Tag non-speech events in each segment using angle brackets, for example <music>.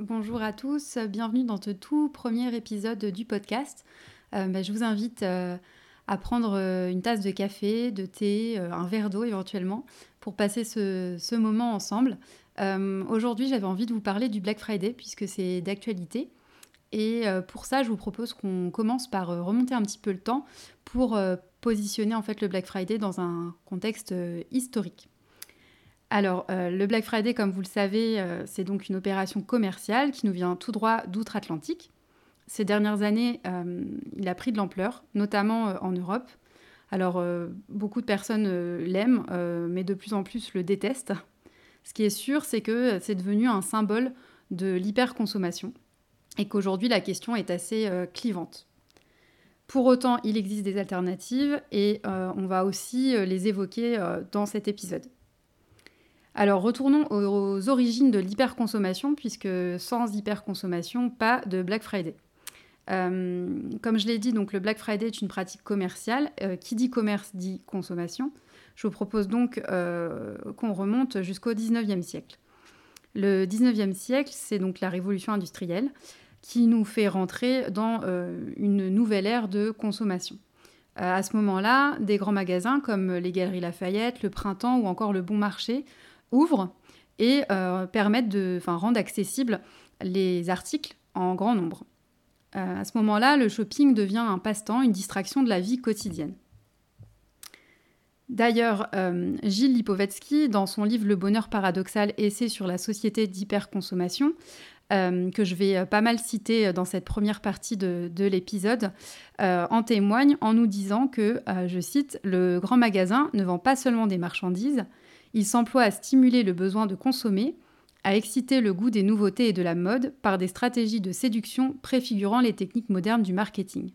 bonjour à tous, bienvenue dans ce tout premier épisode du podcast. Euh, bah, je vous invite euh, à prendre euh, une tasse de café, de thé, un verre d'eau éventuellement, pour passer ce, moment ensemble. Aujourd'hui, j'avais envie de vous parler du Black Friday puisque c'est d'actualité. Et pour ça, je vous propose qu'on commence par remonter un petit peu le temps pour positionner en fait le Black Friday dans un contexte historique. Alors, euh, le Black Friday, comme vous le savez, euh, c'est donc une opération commerciale qui nous vient tout droit d'outre-Atlantique. Ces dernières années, euh, il a pris de l'ampleur, notamment en Europe. Alors, beaucoup de personnes l'aiment, mais de plus en plus le détestent. Ce qui est sûr, c'est que c'est devenu un symbole de l'hyperconsommation et qu'aujourd'hui, la question est assez clivante. Pour autant, il existe des alternatives et on va aussi les évoquer dans cet épisode. Alors retournons aux, origines de l'hyperconsommation, puisque sans hyperconsommation, pas de Black Friday. Euh, comme je l'ai dit, donc le Black Friday est une pratique commerciale. Euh, qui dit commerce dit consommation. Je vous propose donc euh, qu'on remonte jusqu'au 19e siècle. Le 19e siècle, c'est donc la révolution industrielle qui nous fait rentrer dans une nouvelle ère de consommation. à ce moment-là, des grands magasins comme les Galeries Lafayette, le Printemps ou encore le Bon Marché ouvrent et euh, de rendre accessibles les articles en grand nombre. Euh, à ce moment-là, le shopping devient un passe-temps, une distraction de la vie quotidienne. D'ailleurs, euh, Gilles Lipovetsky, dans son livre Le bonheur paradoxal, essai sur la société d'hyperconsommation, que je vais pas mal citer dans cette première partie de l'épisode, en témoigne en nous disant que, je cite, le grand magasin ne vend pas seulement des marchandises, il s'emploie à stimuler le besoin de consommer, à exciter le goût des nouveautés et de la mode par des stratégies de séduction préfigurant les techniques modernes du marketing.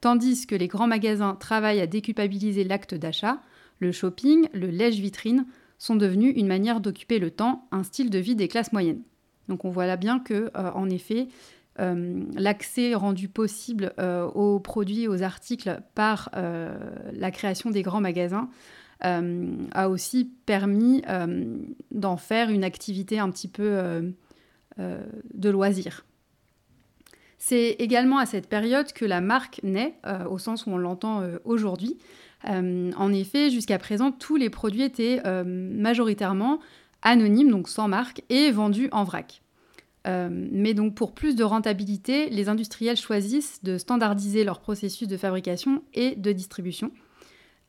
Tandis que les grands magasins travaillent à déculpabiliser l'acte d'achat, le shopping, le lèche-vitrine sont devenus une manière d'occuper le temps, un style de vie des classes moyennes. Donc on voit là bien que, euh, en effet, euh, l'accès rendu possible euh, aux produits, aux articles par la création des grands magasins a aussi permis euh, d'en faire une activité un petit peu euh, de loisir. C'est également à cette période que la marque naît, au sens où on l'entend aujourd'hui. en effet, jusqu'à présent, tous les produits étaient majoritairement anonymes, donc sans marque, et vendus en vrac. mais donc pour plus de rentabilité, les industriels choisissent de standardiser leur processus de fabrication et de distribution.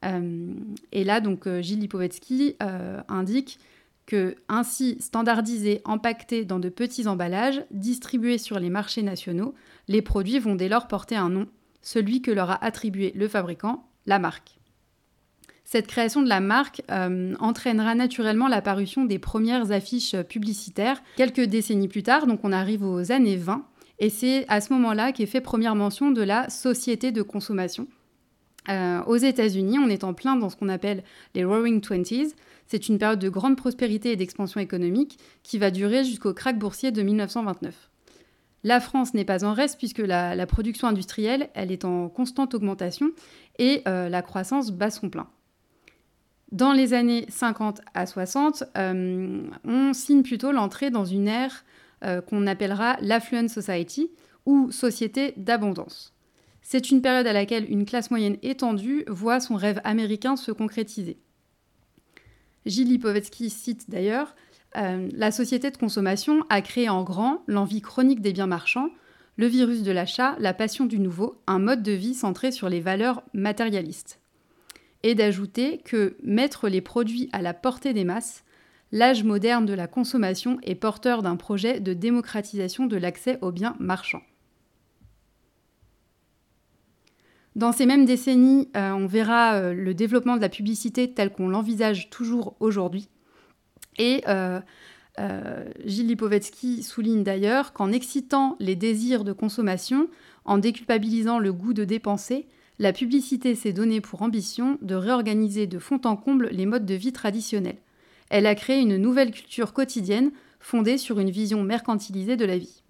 Euh, et là, donc, euh, Gilles Lipovetsky euh, indique que ainsi standardisés, empaquetés dans de petits emballages, distribués sur les marchés nationaux, les produits vont dès lors porter un nom, celui que leur a attribué le fabricant, la marque. Cette création de la marque entraînera naturellement l'apparition des premières affiches publicitaires quelques décennies plus tard, donc on arrive aux années 20, et c'est à ce moment-là qu'est fait première mention de la société de consommation, euh, aux États-Unis, on est en plein dans ce qu'on appelle les Roaring Twenties. C'est une période de grande prospérité et d'expansion économique qui va durer jusqu'au krach boursier de 1929. La France n'est pas en reste puisque la, production industrielle, elle est en constante augmentation et euh, la croissance bat son plein. Dans les années 50 à 60, euh, on signe plutôt l'entrée dans une ère qu'on appellera l'affluent society ou société d'abondance. C'est une période à laquelle une classe moyenne étendue voit son rêve américain se concrétiser. Gilles Lipovetsky cite d'ailleurs euh, La société de consommation a créé en grand l'envie chronique des biens marchands, le virus de l'achat, la passion du nouveau, un mode de vie centré sur les valeurs matérialistes. Et d'ajouter que mettre les produits à la portée des masses, l'âge moderne de la consommation est porteur d'un projet de démocratisation de l'accès aux biens marchands. Dans ces mêmes décennies, euh, on verra euh, le développement de la publicité tel qu'on l'envisage toujours aujourd'hui. Et euh, Gilles Lipovetsky souligne d'ailleurs qu'en excitant les désirs de consommation, en déculpabilisant le goût de dépenser, la publicité s'est donnée pour ambition de réorganiser de fond en comble les modes de vie traditionnels. Elle a créé une nouvelle culture quotidienne fondée sur une vision mercantilisée de la vie.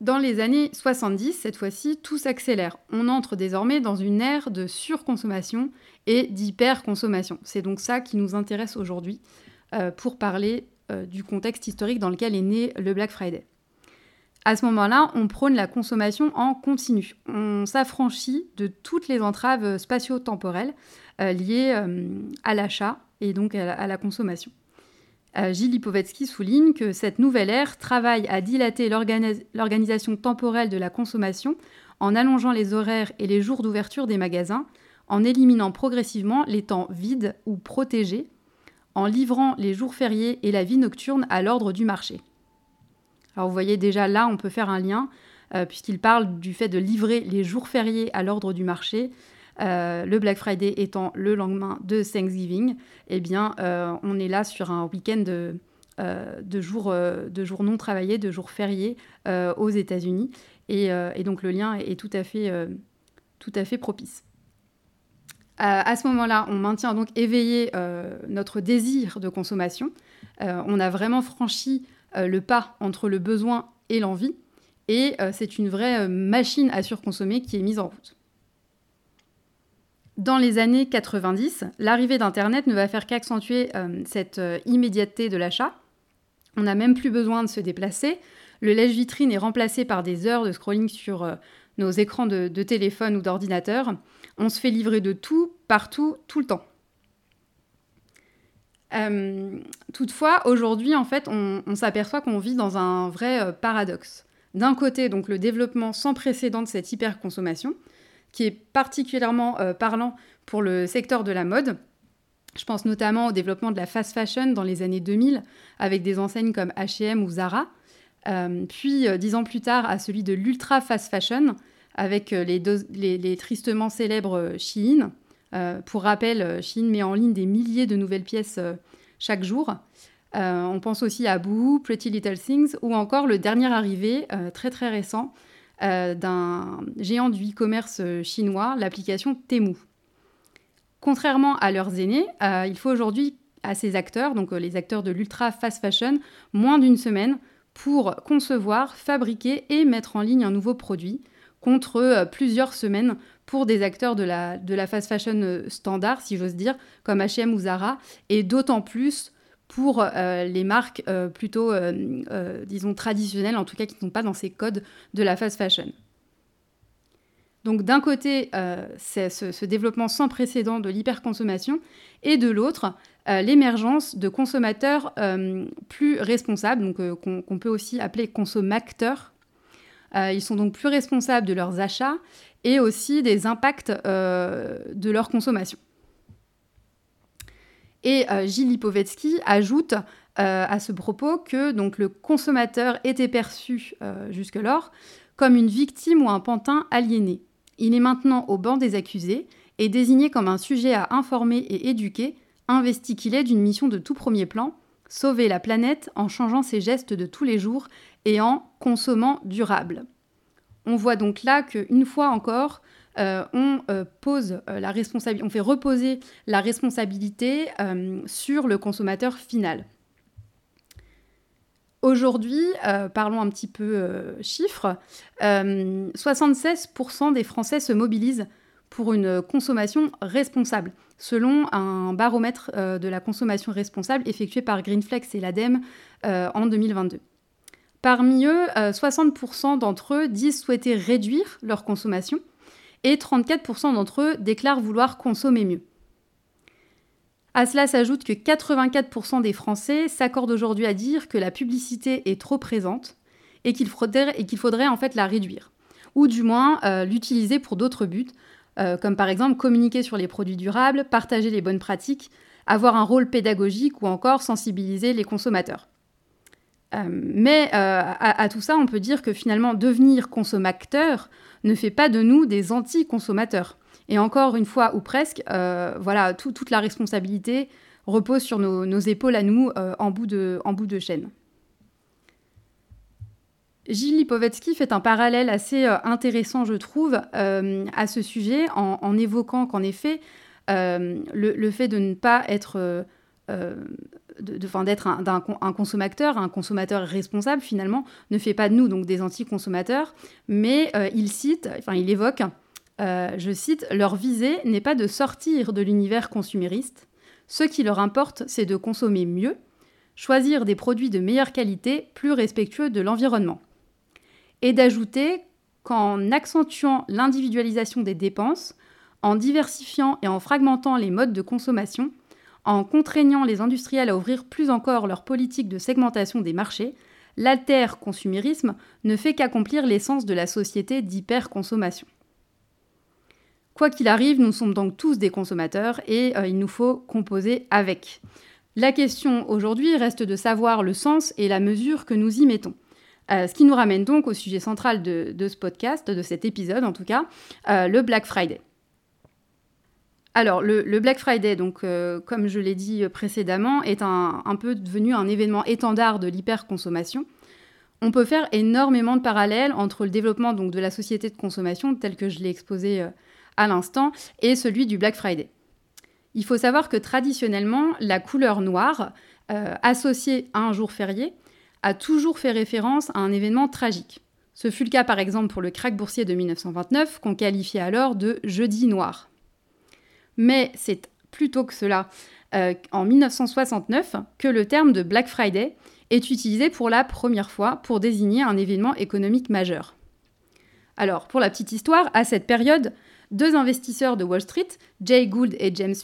Dans les années 70, cette fois-ci, tout s'accélère. On entre désormais dans une ère de surconsommation et d'hyperconsommation. C'est donc ça qui nous intéresse aujourd'hui euh, pour parler du contexte historique dans lequel est né le Black Friday. À ce moment-là, on prône la consommation en continu. On s'affranchit de toutes les entraves spatio-temporelles liées à l'achat et donc à la consommation. Euh, Gilles Lipovetsky souligne que cette nouvelle ère travaille à dilater l'organisation temporelle de la consommation en allongeant les horaires et les jours d'ouverture des magasins, en éliminant progressivement les temps vides ou protégés, en livrant les jours fériés et la vie nocturne à l'ordre du marché. Alors vous voyez déjà là, on peut faire un lien, euh, puisqu'il parle du fait de livrer les jours fériés à l'ordre du marché, euh, le Black Friday étant le lendemain de Thanksgiving, eh euh, on est là sur un week-end de, euh, de, jours, non travaillés, de jours fériés aux États-Unis. Et, donc, le lien est tout à fait, tout à fait propice. à ce moment-là, on maintient donc éveillé notre désir de consommation. on a vraiment franchi le pas entre le besoin et l'envie. Et c'est une vraie machine à surconsommer qui est mise en route. Dans les années 90, l'arrivée d'Internet ne va faire qu'accentuer euh, cette euh, immédiateté de l'achat. On n'a même plus besoin de se déplacer. Le lèche-vitrine est remplacé par des heures de scrolling sur euh, nos écrans de, téléphone ou d'ordinateur. On se fait livrer de tout, partout, tout le temps. toutefois, aujourd'hui, en fait, on, on s'aperçoit qu'on vit dans un vrai paradoxe. D'un côté, donc le développement sans précédent de cette hyperconsommation, qui est particulièrement euh, parlant pour le secteur de la mode. Je pense notamment au développement de la fast fashion dans les années 2000, avec des enseignes comme HM ou Zara. Euh, puis, euh, dix ans plus tard, à celui de l'ultra fast fashion, avec les, tristement célèbres Shein. pour rappel, Shein met en ligne des milliers de nouvelles pièces chaque jour. on pense aussi à Boo, Pretty Little Things, ou encore le dernier arrivé, très très récent, euh, d'un géant du e-commerce euh, chinois, l'application Temu. Contrairement à leurs aînés, euh, il faut aujourd'hui à ces acteurs, donc les acteurs de l'ultra fast fashion, moins d'une semaine pour concevoir, fabriquer et mettre en ligne un nouveau produit, contre plusieurs semaines pour des acteurs de la, de la fast fashion standard, si j'ose dire, comme HM ou Zara, et d'autant plus pour euh, les marques euh, plutôt, euh, disons, traditionnelles, en tout cas qui ne sont pas dans ces codes de la fast fashion. Donc d'un côté, c'est ce, développement sans précédent de l'hyperconsommation, et de l'autre, l'émergence de consommateurs plus responsables, donc qu'on peut aussi appeler consommateurs. ils sont donc plus responsables de leurs achats et aussi des impacts de leur consommation. Et euh, Gilles ajoute euh, à ce propos que donc, le consommateur était perçu euh, jusque-lors comme une victime ou un pantin aliéné. Il est maintenant au banc des accusés et désigné comme un sujet à informer et éduquer, investi qu'il est d'une mission de tout premier plan, sauver la planète en changeant ses gestes de tous les jours et en consommant durable. On voit donc là qu'une fois encore, on euh, pose euh, la responsabilité, on fait reposer la responsabilité sur le consommateur final. Aujourd'hui, parlons un petit peu chiffres, 76% des Français se mobilisent pour une consommation responsable, selon un baromètre de la consommation responsable effectué par Greenflex et l'ADEME en 2022. Parmi eux, 60% d'entre eux disent souhaiter réduire leur consommation, et 34% d'entre eux déclarent vouloir consommer mieux. À cela s'ajoute que 84% des Français s'accordent aujourd'hui à dire que la publicité est trop présente et qu'il faudrait, en fait la réduire, ou du moins euh, l'utiliser pour d'autres buts, euh, comme par exemple communiquer sur les produits durables, partager les bonnes pratiques, avoir un rôle pédagogique ou encore sensibiliser les consommateurs. Euh, mais à, tout ça, on peut dire que finalement, devenir consommateur ne fait pas de nous des anti-consommateurs. Et encore une fois, ou presque, euh, voilà, toute la responsabilité repose sur nos, épaules à nous euh, en, bout de, chaîne. Gilles Lipovetsky fait un parallèle assez euh, intéressant, je trouve, à ce sujet, en, évoquant qu'en effet, le, fait de ne pas être d'être un, consommateur, un consommateur responsable finalement, ne fait pas de nous donc des anti-consommateurs, mais euh, il cite, enfin il évoque, euh, je cite, leur visée n'est pas de sortir de l'univers consumériste. Ce qui leur importe, c'est de consommer mieux, choisir des produits de meilleure qualité, plus respectueux de l'environnement. Et d'ajouter qu'en accentuant l'individualisation des dépenses, en diversifiant et en fragmentant les modes de consommation, en contraignant les industriels à ouvrir plus encore leur politique de segmentation des marchés, l'alter-consumérisme ne fait qu'accomplir l'essence de la société d'hyperconsommation. Quoi qu'il arrive, nous sommes donc tous des consommateurs et euh, il nous faut composer avec. La question aujourd'hui reste de savoir le sens et la mesure que nous y mettons. Euh, ce qui nous ramène donc au sujet central de, ce podcast, de cet épisode en tout cas, euh, le Black Friday. Alors, le, Black Friday, donc, euh, comme je l'ai dit précédemment, est un, peu devenu un événement étendard de l'hyperconsommation. On peut faire énormément de parallèles entre le développement de la société de consommation, tel que je l'ai exposé à l'instant, et celui du Black Friday. Il faut savoir que traditionnellement, la couleur noire, associée à un jour férié, a toujours fait référence à un événement tragique. Ce fut le cas par exemple pour le krach boursier de 1929, qu'on qualifiait alors de jeudi noir. Mais c'est plutôt que cela, euh, en 1969, que le terme de Black Friday est utilisé pour la première fois pour désigner un événement économique majeur. Alors, pour la petite histoire, à cette période, deux investisseurs de Wall Street, Jay Gould et James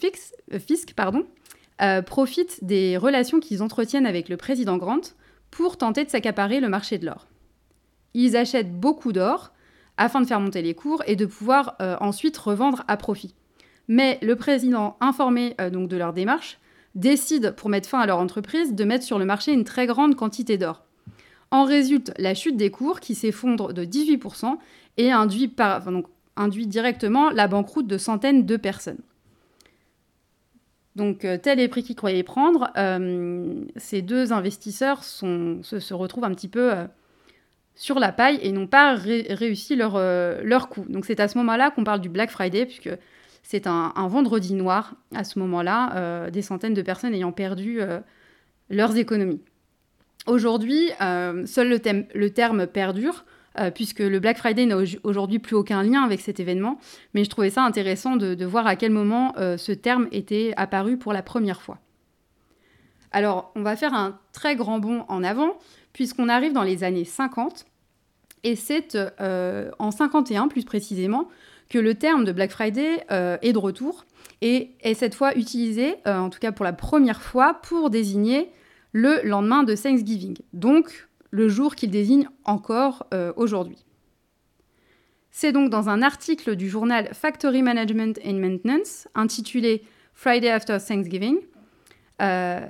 euh, Fisk, pardon, euh, profitent des relations qu'ils entretiennent avec le président Grant pour tenter de s'accaparer le marché de l'or. Ils achètent beaucoup d'or afin de faire monter les cours et de pouvoir euh, ensuite revendre à profit. Mais le président, informé euh, donc de leur démarche, décide, pour mettre fin à leur entreprise, de mettre sur le marché une très grande quantité d'or. En résulte la chute des cours qui s'effondre de 18% et induit, directement la banqueroute de centaines de personnes. Donc, euh, tel est le prix qu'ils croyaient prendre. Euh, ces deux investisseurs se, retrouvent un petit peu sur la paille et n'ont pas réussi leur, leur coup. Donc, c'est à ce moment-là qu'on parle du Black Friday, puisque c'est un, vendredi noir, à ce moment-là, des centaines de personnes ayant perdu leurs économies. Aujourd'hui, seul le terme perdure euh, puisque le Black Friday n'a aujourd'hui plus aucun lien avec cet événement. Mais je trouvais ça intéressant de, voir à quel moment euh, ce terme était apparu pour la première fois. Alors, on va faire un très grand bond en avant, puisqu'on arrive dans les années 50, et c'est euh, en 51 plus précisément que le terme de Black Friday est de retour et est cette fois utilisé, en tout cas pour la première fois, pour désigner le lendemain de Thanksgiving. Donc, le jour qu'il désigne encore euh, aujourd'hui. C'est donc dans un article du journal Factory Management and Maintenance, intitulé Friday After Thanksgiving, euh,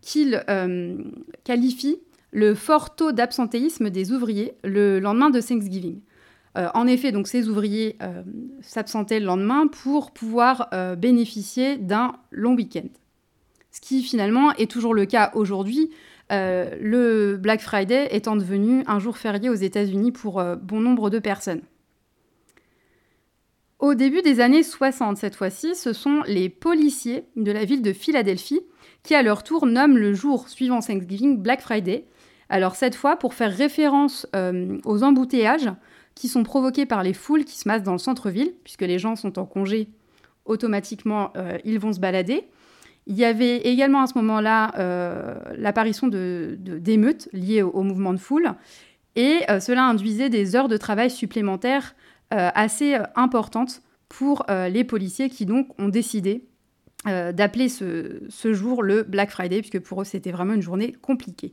qu'il euh, qualifie le fort taux d'absentéisme des ouvriers le lendemain de Thanksgiving. En effet, donc ces ouvriers s'absentaient le lendemain pour pouvoir bénéficier d'un long week-end. Ce qui finalement est toujours le cas aujourd'hui, euh, le Black Friday étant devenu un jour férié aux États-Unis pour euh, bon nombre de personnes. Au début des années 60, cette fois-ci, ce sont les policiers de la ville de Philadelphie qui, à leur tour, nomment le jour suivant Thanksgiving Black Friday. Alors, cette fois, pour faire référence euh, aux embouteillages qui sont provoqués par les foules qui se massent dans le centre-ville, puisque les gens sont en congé, automatiquement, ils vont se balader. Il y avait également à ce moment-là euh, l'apparition d'émeutes de, liées au, mouvement de foule, et euh, cela induisait des heures de travail supplémentaires euh, assez importantes pour les policiers qui donc ont décidé d'appeler ce, ce, jour le Black Friday, puisque pour eux c'était vraiment une journée compliquée.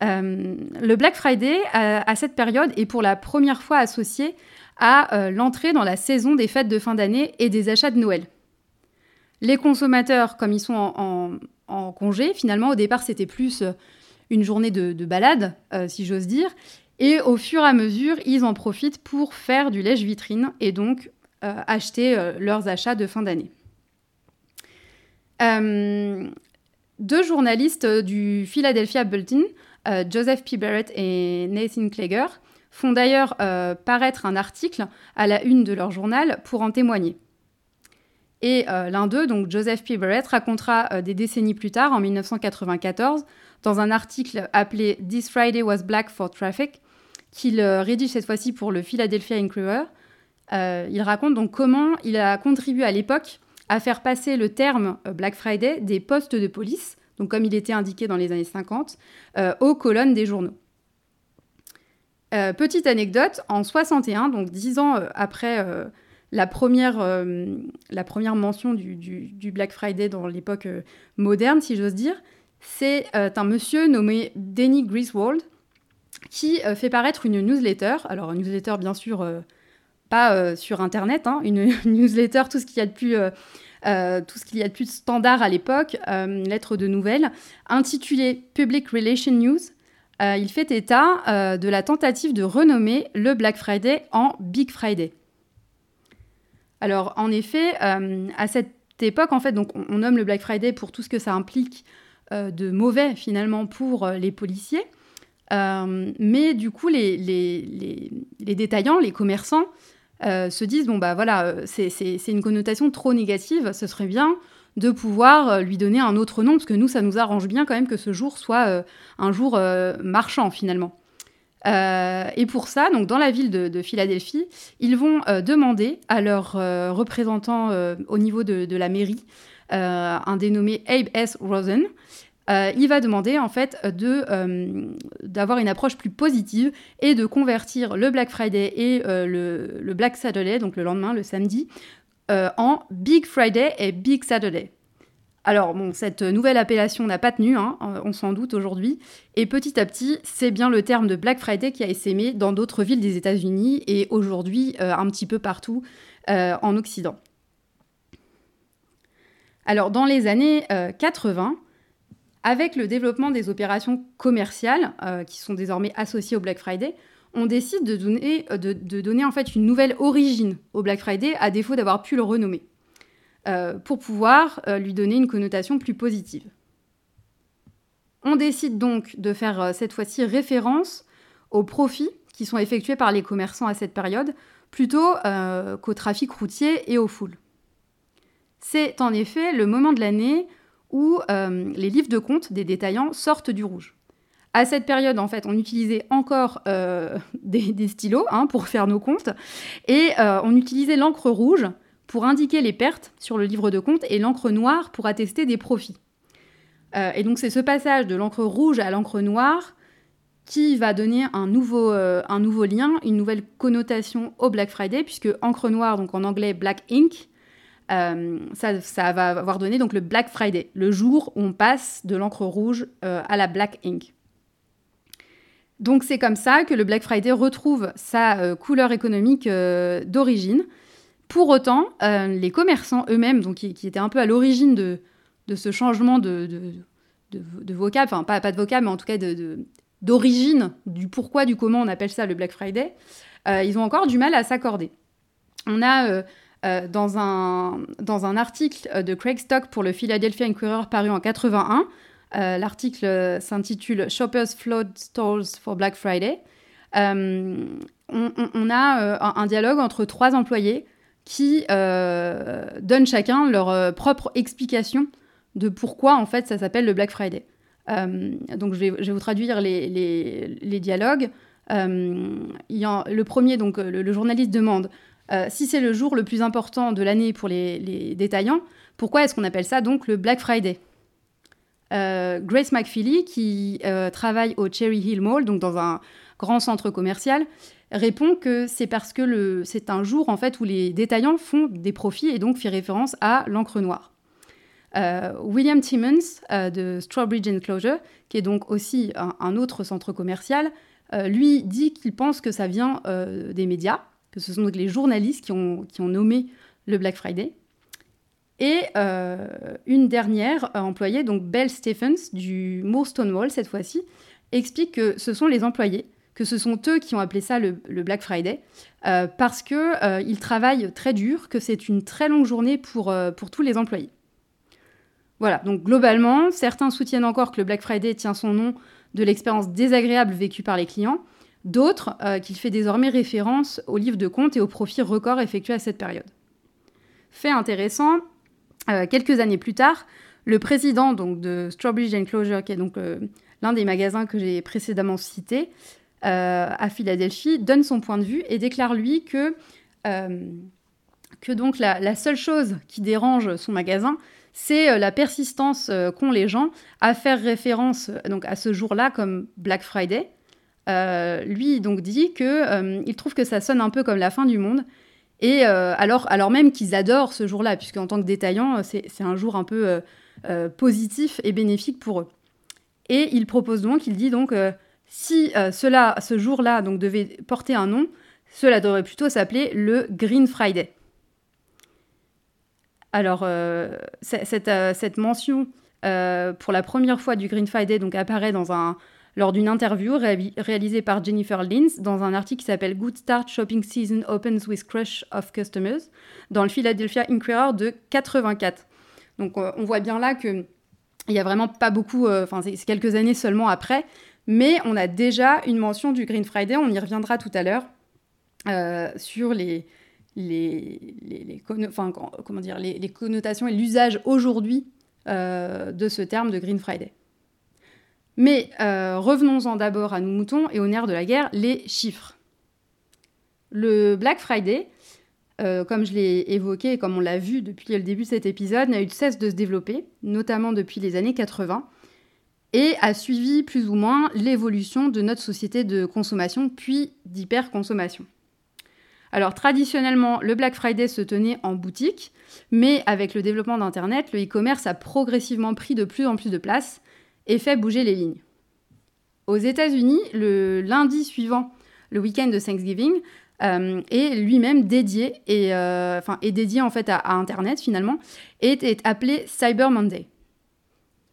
Le Black Friday, à cette période, est pour la première fois associé à l'entrée dans la saison des fêtes de fin d'année et des achats de Noël. Les consommateurs, comme ils sont en, congé, finalement, au départ, c'était plus euh, une journée de, balade, euh, si j'ose dire. Et au fur et à mesure, ils en profitent pour faire du lèche-vitrine et donc euh, acheter leurs achats de fin d'année. deux journalistes du Philadelphia Bulletin, Joseph P. Barrett et Nathan Klager, font d'ailleurs paraître un article à la une de leur journal pour en témoigner. Et euh, l'un d'eux, donc Joseph P. Barrett, racontera euh, des décennies plus tard, en 1994, dans un article appelé This Friday was Black for Traffic, qu'il euh, rédige cette fois-ci pour le Philadelphia Inquirer. il raconte donc comment il a contribué à l'époque à faire passer le terme Black Friday des postes de police, donc comme il était indiqué dans les années 50, aux colonnes des journaux. petite anecdote, en 61, donc dix ans après la première, mention du, Black Friday dans l'époque moderne, si j'ose dire, c'est un monsieur nommé Denny Griswold qui fait paraître une newsletter. Alors, une newsletter, bien sûr, pas euh, sur Internet, hein, une, <laughs> newsletter, tout ce qu'il y a de plus... Euh, euh, tout ce qu'il y a de plus standard à l'époque, une lettre de nouvelles, intitulée Public Relations News. il fait état de la tentative de renommer le Black Friday en Big Friday. Alors, en effet, à cette époque, en fait, donc, on, nomme le Black Friday pour tout ce que ça implique de mauvais, finalement, pour les policiers. mais du coup, les, les, les détaillants, les commerçants, euh, se disent bon bah voilà, euh, c'est une connotation trop négative, ce serait bien de pouvoir euh, lui donner un autre nom, parce que nous, ça nous arrange bien quand même que ce jour soit un jour marchand finalement. et pour ça, donc dans la ville de, Philadelphie, ils vont demander à leurs représentants au niveau de, de la mairie, un dénommé Abe S. Rosen, euh, il va demander en fait de euh, d'avoir une approche plus positive et de convertir le Black Friday et euh, le, Black Saturday, donc le lendemain, le samedi, en Big Friday et Big Saturday. Alors bon, cette nouvelle appellation n'a pas tenu, hein, on s'en doute aujourd'hui, et petit à petit, c'est bien le terme de Black Friday qui a essaimé dans d'autres villes des États-Unis et aujourd'hui un petit peu partout en Occident. Alors dans les années 80, avec le développement des opérations commerciales, euh, qui sont désormais associées au Black Friday, on décide de donner, euh, de, donner en fait une nouvelle origine au Black Friday, à défaut d'avoir pu le renommer, euh, pour pouvoir lui donner une connotation plus positive. On décide donc de faire cette fois-ci référence aux profits qui sont effectués par les commerçants à cette période, plutôt qu'au trafic routier et aux foules. C'est en effet le moment de l'année où euh, les livres de compte des détaillants sortent du rouge. À cette période, en fait, on utilisait encore euh, <laughs> des, stylos hein, pour faire nos comptes et euh, on utilisait l'encre rouge pour indiquer les pertes sur le livre de compte et l'encre noire pour attester des profits. et donc c'est ce passage de l'encre rouge à l'encre noire qui va donner un nouveau, un nouveau lien, une nouvelle connotation au Black Friday, puisque encre noire, donc en anglais Black Ink, euh, ça, va avoir donné donc le Black Friday, le jour où on passe de l'encre rouge euh, à la Black Ink. Donc c'est comme ça que le Black Friday retrouve sa euh, couleur économique d'origine. Pour autant, les commerçants eux-mêmes, donc qui, étaient un peu à l'origine de, ce changement de, de, vocable, enfin pas, pas, de vocable, mais en tout cas d'origine, du pourquoi, du comment on appelle ça le Black Friday, ils ont encore du mal à s'accorder. On a euh, dans, un, dans un article euh, de Craig Stock pour le Philadelphia Inquirer paru en 81. Euh, l'article s'intitule Shoppers Flood Stores for Black Friday. On, a un dialogue entre trois employés qui donnent chacun leur propre explication de pourquoi en fait ça s'appelle le Black Friday. donc je vais, vous traduire les, les, dialogues. le premier, donc le journaliste demande euh, si c'est le jour le plus important de l'année pour les, détaillants, pourquoi est-ce qu'on appelle ça donc le Black Friday? Euh, Grace McFeely, qui euh, travaille au Cherry Hill Mall, donc dans un grand centre commercial, répond que c'est parce que c'est un jour en fait où les détaillants font des profits et donc fait référence à l'encre noire. William Timmons de Strawbridge Enclosure, qui est donc aussi un, autre centre commercial, lui dit qu'il pense que ça vient des médias, que ce sont donc les journalistes qui ont, qui ont nommé le Black Friday. Et euh, une dernière employée, donc Belle Stephens du Moore Stonewall cette fois-ci, explique que ce sont les employés, que ce sont eux qui ont appelé ça le, Black Friday, euh, parce qu'ils euh, travaillent très dur, que c'est une très longue journée pour, pour tous les employés. Voilà, donc globalement, certains soutiennent encore que le Black Friday tient son nom de l'expérience désagréable vécue par les clients, D'autres euh, qu'il fait désormais référence aux livres de compte et aux profits records effectués à cette période. Fait intéressant, euh, quelques années plus tard, le président donc, de Strawbridge Enclosure, qui est donc euh, l'un des magasins que j'ai précédemment cités à Philadelphie, donne son point de vue et déclare lui que, que donc la, seule chose qui dérange son magasin, c'est la persistance qu'ont les gens à faire référence donc à ce jour-là comme Black Friday. Lui donc dit que il trouve que ça sonne un peu comme la fin du monde et alors, alors même qu'ils adorent ce jour-là, puisque en tant que détaillant, c'est un jour un peu positif et bénéfique pour eux. Et il propose donc, il dit donc, euh, si euh, cela, ce jour-là donc devait porter un nom, cela devrait plutôt s'appeler le Green Friday. Alors, euh, cette, mention pour la première fois du Green Friday donc, apparaît dans un, lors d'une interview réalisée par Jennifer Lins dans un article qui s'appelle Good Start Shopping Season Opens with Crush of Customers dans le Philadelphia Inquirer de 84. Donc, on voit bien là que il n'y a vraiment pas beaucoup, euh, enfin c'est quelques années seulement après, mais on a déjà une mention du Green Friday, on y reviendra tout à l'heure, euh, sur les, comment dire, les, connotations et l'usage aujourd'hui euh, de ce terme de Green Friday. Mais revenons-en d'abord à nos moutons et au nerf de la guerre, les chiffres. Le Black Friday, euh, comme je l'ai évoqué et comme on l'a vu depuis le début de cet épisode, n'a eu de cesse de se développer, notamment depuis les années 80, et a suivi plus ou moins l'évolution de notre société de consommation, puis d'hyperconsommation. Alors traditionnellement, le Black Friday se tenait en boutique, mais avec le développement d'Internet, le e-commerce a progressivement pris de plus en plus de place et fait bouger les lignes. Aux États-Unis, le lundi suivant le week-end de Thanksgiving, euh, et lui-même dédié et euh, est dédié en fait à, Internet finalement et est appelé Cyber Monday.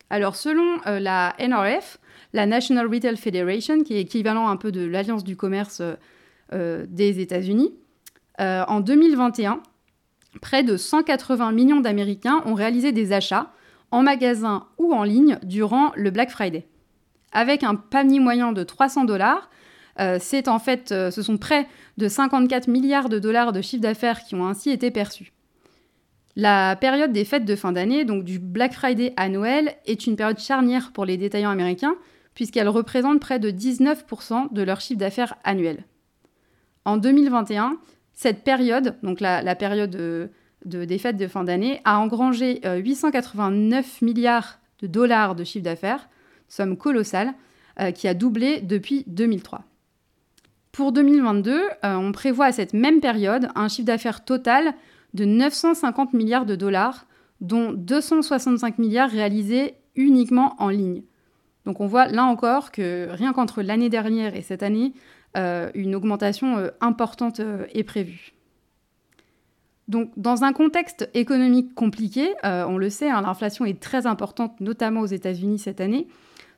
Alors selon euh, la NRF, la National Retail Federation, qui est équivalent un peu de l'Alliance du commerce des États-Unis, en 2021, près de 180 millions d'Américains ont réalisé des achats en magasin ou en ligne durant le Black Friday. Avec un panier moyen de 300 dollars, c'est en fait, ce sont près de 54 milliards de dollars de chiffre d'affaires qui ont ainsi été perçus. La période des fêtes de fin d'année, donc du Black Friday à Noël, est une période charnière pour les détaillants américains, puisqu'elle représente près de 19% de leur chiffre d'affaires annuel. En 2021, cette période, donc la, période de, des fêtes de fin d'année, a engrangé 889 euh, milliards de dollars de chiffre d'affaires, somme colossale, euh, qui a doublé depuis 2003. Pour 2022, euh, on prévoit à cette même période un chiffre d'affaires total de 950 milliards de dollars, dont 265 milliards réalisés uniquement en ligne. Donc on voit là encore que rien qu'entre l'année dernière et cette année, une augmentation importante est prévue. Donc dans un contexte économique compliqué, on le sait, hein, l'inflation est très importante, notamment aux États-Unis cette année,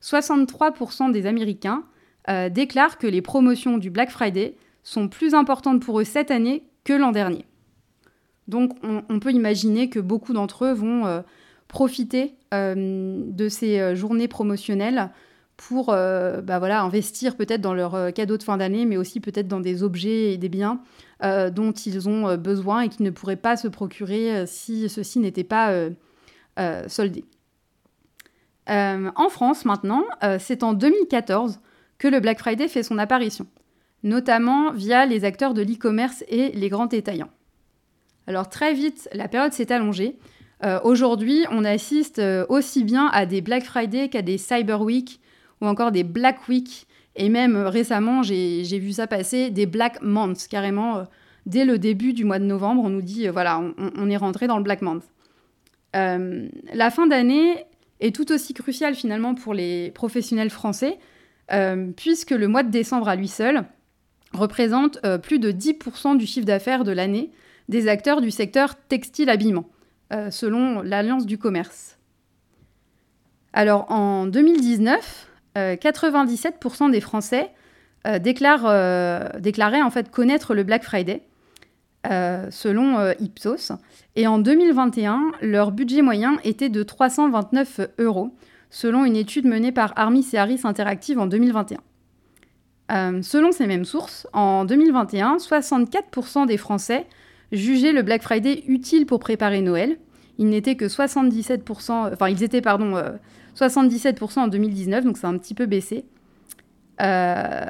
63% des Américains euh, déclarent que les promotions du Black Friday sont plus importantes pour eux cette année que l'an dernier. Donc on, peut imaginer que beaucoup d'entre eux vont euh, profiter euh, de ces journées promotionnelles pour bah investir peut-être dans leurs cadeaux de fin d'année, mais aussi peut-être dans des objets et des biens dont ils ont besoin et qu'ils ne pourraient pas se procurer si ceci n'était pas soldé. en France maintenant, c'est en 2014 que le Black Friday fait son apparition, notamment via les acteurs de l'e-commerce et les grands détaillants. Alors très vite, la période s'est allongée. Euh, aujourd'hui, on assiste euh, aussi bien à des Black Friday qu'à des Cyber Week ou encore des Black Week. Et même euh, récemment, j'ai vu ça passer, des Black Months, carrément. dès le début du mois de novembre, on nous dit, voilà, on, est rentré dans le Black Month. la fin d'année est tout aussi cruciale finalement pour les professionnels français, euh, puisque le mois de décembre à lui seul représente euh, plus de 10% du chiffre d'affaires de l'année des acteurs du secteur textile-habillement, euh, selon l'Alliance du commerce. Alors en 2019, 97% des Français déclaraient en fait connaître le Black Friday, selon Ipsos. Et en 2021, leur budget moyen était de 329 euros, selon une étude menée par Armis et Harris Interactive en 2021. Euh, selon ces mêmes sources, en 2021, 64% des Français jugeaient le Black Friday utile pour préparer Noël. Ils n'étaient que 77%, enfin ils étaient pardon 77% euh, en 2019, donc c'est un petit peu baissé. Euh,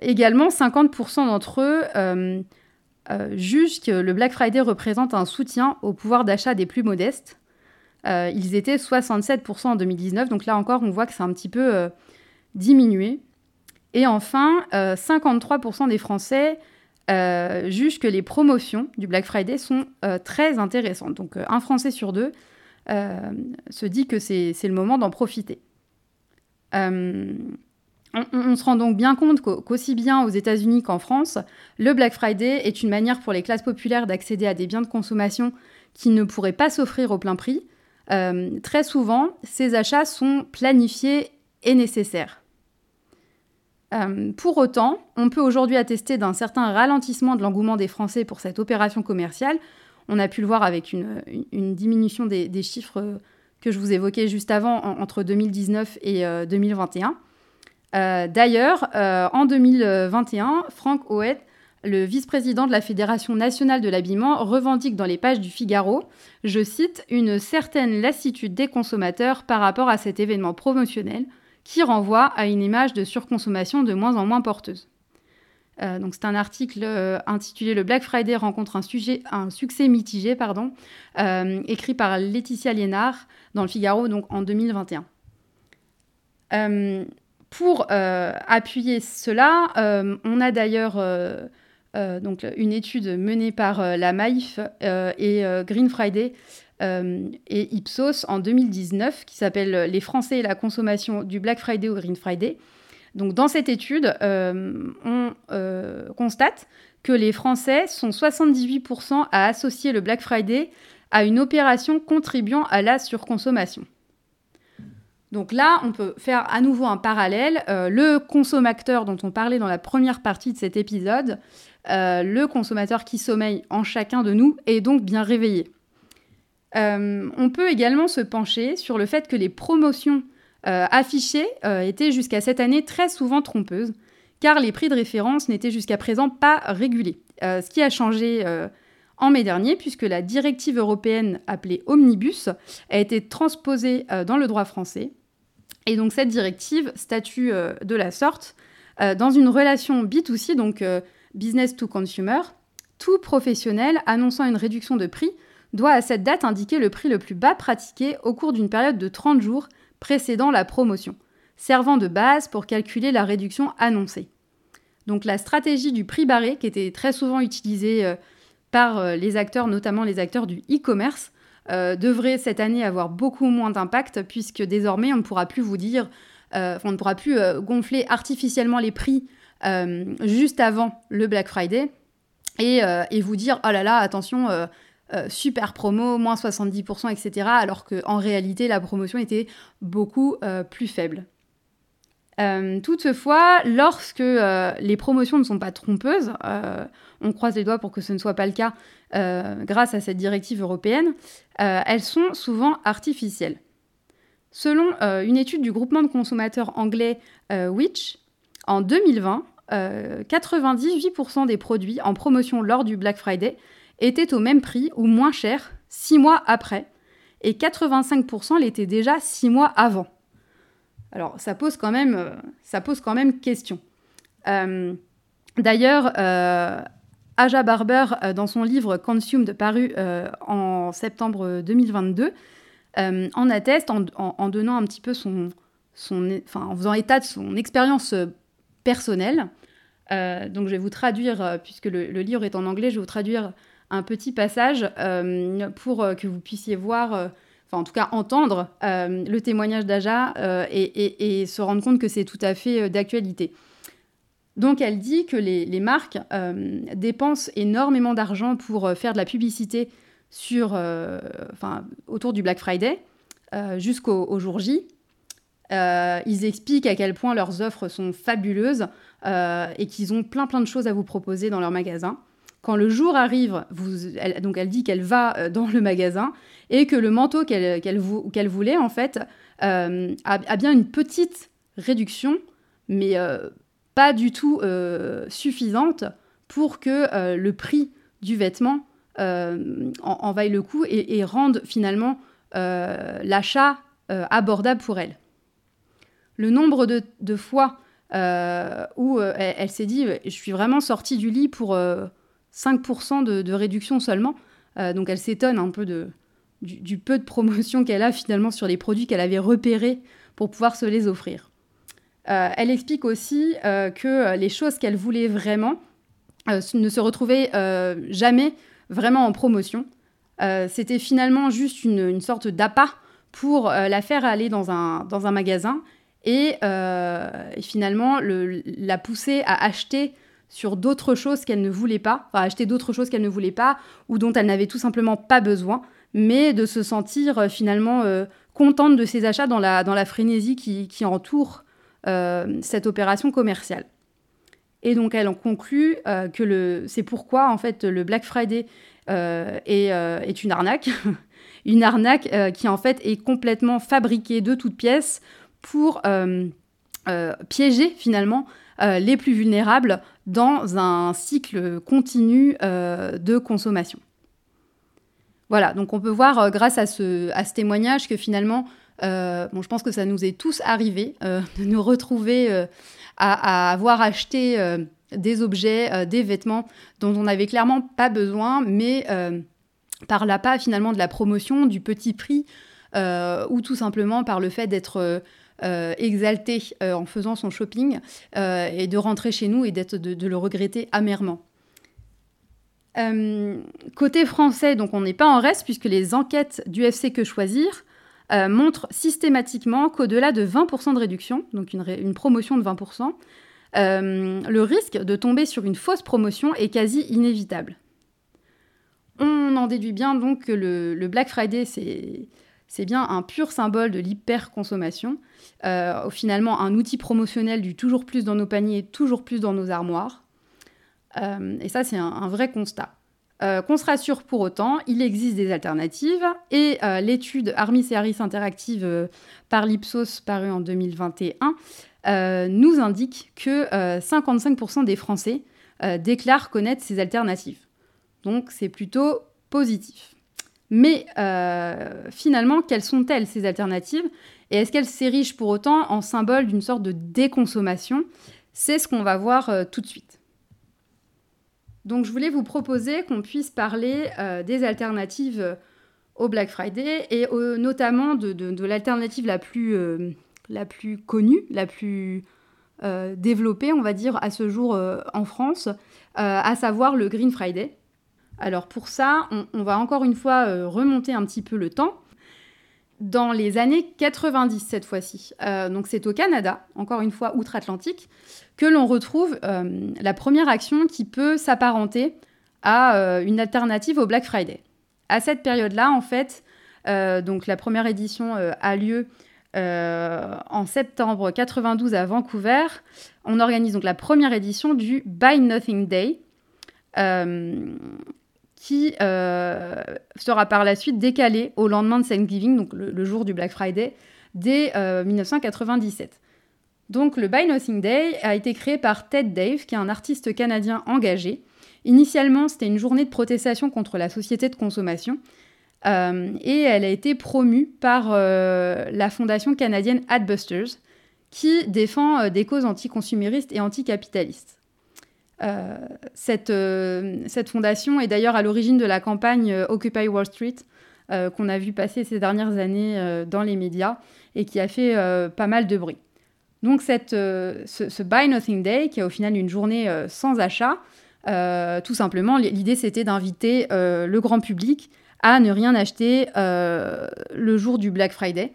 également, 50% d'entre eux jugent que le Black Friday représente un soutien au pouvoir d'achat des plus modestes. ils étaient 67% en 2019. Donc là encore, on voit que c'est un petit peu diminué. Et enfin, 53% des Français jugent que les promotions du Black Friday sont très intéressantes. Donc un Français sur deux se dit que c'est le moment d'en profiter. On, se rend donc bien compte qu'aussi bien aux États-Unis qu'en France, le Black Friday est une manière pour les classes populaires d'accéder à des biens de consommation qui ne pourraient pas s'offrir au plein prix. Euh, très souvent, ces achats sont planifiés et nécessaires. Euh, pour autant, on peut aujourd'hui attester d'un certain ralentissement de l'engouement des Français pour cette opération commerciale. On a pu le voir avec une, diminution des, chiffres que je vous évoquais juste avant, entre 2019 et 2021. Euh, d'ailleurs, euh, en 2021, Frank Hoet, le vice-président de la Fédération nationale de l'habillement, revendique dans les pages du Figaro, je cite, une certaine lassitude des consommateurs par rapport à cet événement promotionnel qui renvoie à une image de surconsommation de moins en moins porteuse. Euh, donc c'est un article intitulé Le Black Friday rencontre un, succès mitigé, pardon, écrit par Laetitia Liénard dans le Figaro donc en 2021. Pour euh, appuyer cela, euh, on a d'ailleurs euh, donc une étude menée par la MAIF et Green Friday et Ipsos en 2019 qui s'appelle Les Français et la consommation du Black Friday au Green Friday. Donc dans cette étude, on constate que les Français sont 78% à associer le Black Friday à une opération contribuant à la surconsommation. Donc là, on peut faire à nouveau un parallèle. Euh, le consommateur dont on parlait dans la première partie de cet épisode, euh, le consommateur qui sommeille en chacun de nous est donc bien réveillé. Euh, on peut également se pencher sur le fait que les promotions affichées étaient jusqu'à cette année très souvent trompeuses, car les prix de référence n'étaient jusqu'à présent pas régulés. ce qui a changé en mai dernier, puisque la directive européenne appelée Omnibus a été transposée dans le droit français. Et donc cette directive statue euh, de la sorte euh, dans une relation B2C, donc euh, business to consumer, tout professionnel annonçant une réduction de prix doit à cette date indiquer le prix le plus bas pratiqué au cours d'une période de 30 jours précédant la promotion, servant de base pour calculer la réduction annoncée. Donc la stratégie du prix barré, qui était très souvent utilisée par les acteurs, notamment les acteurs du e-commerce, euh, devrait cette année avoir beaucoup moins d'impact puisque désormais on ne pourra plus vous dire, euh, on ne pourra plus euh, gonfler artificiellement les prix juste avant le Black Friday et, vous dire oh là là attention super promo moins 70% etc alors qu'en réalité la promotion était beaucoup plus faible. Toutefois, lorsque les promotions ne sont pas trompeuses, on croise les doigts pour que ce ne soit pas le cas grâce à cette directive européenne, euh, elles sont souvent artificielles. Selon euh, une étude du groupement de consommateurs anglais euh, Which, en 2020, 98% des produits en promotion lors du Black Friday étaient au même prix ou moins cher six mois après, et 85% l'étaient déjà six mois avant. Alors ça pose quand même, ça pose quand même question. D'ailleurs, Aja Barber, euh, dans son livre Consumed, paru euh, en septembre 2022, euh, en atteste en, donnant un petit peu son, en faisant état de son expérience personnelle. donc je vais vous traduire, puisque le, livre est en anglais, je vais vous traduire un petit passage pour que vous puissiez voir, en tout cas entendre le témoignage d'Aja et, et, se rendre compte que c'est tout à fait d'actualité. Donc elle dit que les, marques euh, dépensent énormément d'argent pour euh, faire de la publicité euh, autour du Black Friday jusqu'au jour J. ils expliquent à quel point leurs offres sont fabuleuses et qu'ils ont plein plein de choses à vous proposer dans leur magasin. Quand le jour arrive, elle, donc elle dit qu'elle va dans le magasin et que le manteau qu'elle voulait en fait a, a, bien une petite réduction, mais pas du tout euh, suffisante pour que euh, le prix du vêtement euh, en, vaille le coup et, rende finalement l'achat abordable pour elle. Le nombre de, fois où elle, s'est dit je suis vraiment sortie du lit pour 5% de, réduction seulement, donc elle s'étonne un peu de, du, peu de promotion qu'elle a finalement sur les produits qu'elle avait repérés pour pouvoir se les offrir. elle explique aussi que les choses qu'elle voulait vraiment ne se retrouvaient jamais vraiment en promotion. C'était finalement juste une, sorte d'appât pour la faire aller dans un, dans un magasin et, finalement la pousser à acheter sur d'autres choses qu'elle ne voulait pas, enfin acheter d'autres choses qu'elle ne voulait pas ou dont elle n'avait tout simplement pas besoin, mais de se sentir euh, finalement euh, contente de ses achats dans la, frénésie qui, qui entoure euh, cette opération commerciale. Et donc elle en conclut que le, c'est pourquoi en fait le Black Friday est, est, une arnaque, <laughs> une arnaque qui en fait est complètement fabriquée de toutes pièces pour piéger finalement les plus vulnérables dans un cycle continu euh, de consommation. Voilà, donc on peut voir euh, grâce à ce, témoignage que finalement, euh, bon, je pense que ça nous est tous arrivé de nous retrouver à, avoir acheté des objets, des vêtements dont on n'avait clairement pas besoin, mais par l'appât finalement de la promotion, du petit prix, ou tout simplement par le fait d'être exalté euh, en faisant son shopping euh, et de rentrer chez nous et d'être, de, le regretter amèrement. côté français, donc on n'est pas en reste puisque les enquêtes du FC Que Choisir montrent systématiquement qu'au-delà de 20% de réduction, donc une, promotion de 20%, le risque de tomber sur une fausse promotion est quasi inévitable. On en déduit bien donc que le Black Friday, c'est c'est bien un pur symbole de l'hyperconsommation, euh, finalement un outil promotionnel du toujours plus dans nos paniers, toujours plus dans nos armoires. Euh, et ça, c'est un, vrai constat. Euh, qu'on se rassure pour autant, il existe des alternatives et l'étude Armis Interactive par l'Ipsos parue en 2021 nous indique que 55% des Français déclarent connaître ces alternatives. Donc c'est plutôt positif. Mais euh, finalement, quelles sont-elles, ces alternatives? Et est-ce qu'elles s'érigent pour autant en symbole d'une sorte de déconsommation? C'est ce qu'on va voir euh, tout de suite. Donc je voulais vous proposer qu'on puisse parler euh, des alternatives au Black Friday et notamment de, l'alternative la, plus, la plus connue, la plus développée, on va dire, à ce jour en France, à savoir le Green Friday. Alors pour ça, on, va encore une fois euh, remonter un petit peu le temps. Dans les années 90 cette fois-ci, euh, donc c'est au Canada, encore une fois outre-Atlantique, que l'on retrouve euh, la première action qui peut s'apparenter à une alternative au Black Friday. À cette période-là, en fait, donc la première édition a lieu en septembre 92 à Vancouver. On organise donc la première édition du Buy Nothing Day qui euh, sera par la suite décalé au lendemain de Thanksgiving, donc le, jour du Black Friday, dès 1997. Euh, donc le Buy Nothing Day a été créé par Ted Dave, qui est un artiste canadien engagé. Initialement, c'était une journée de protestation contre la société de consommation, euh, et elle a été promue par la fondation canadienne Adbusters, qui défend des causes anticonsuméristes et anticapitalistes. Euh, cette, euh, cette, fondation est d'ailleurs à l'origine de la campagne euh, Occupy Wall Street qu'on a vu passer ces dernières années dans les médias et qui a fait pas mal de bruit. Donc cette, ce, Buy Nothing Day, qui est au final une journée sans achat, tout simplement, l'idée c'était d'inviter le grand public à ne rien acheter le jour du Black Friday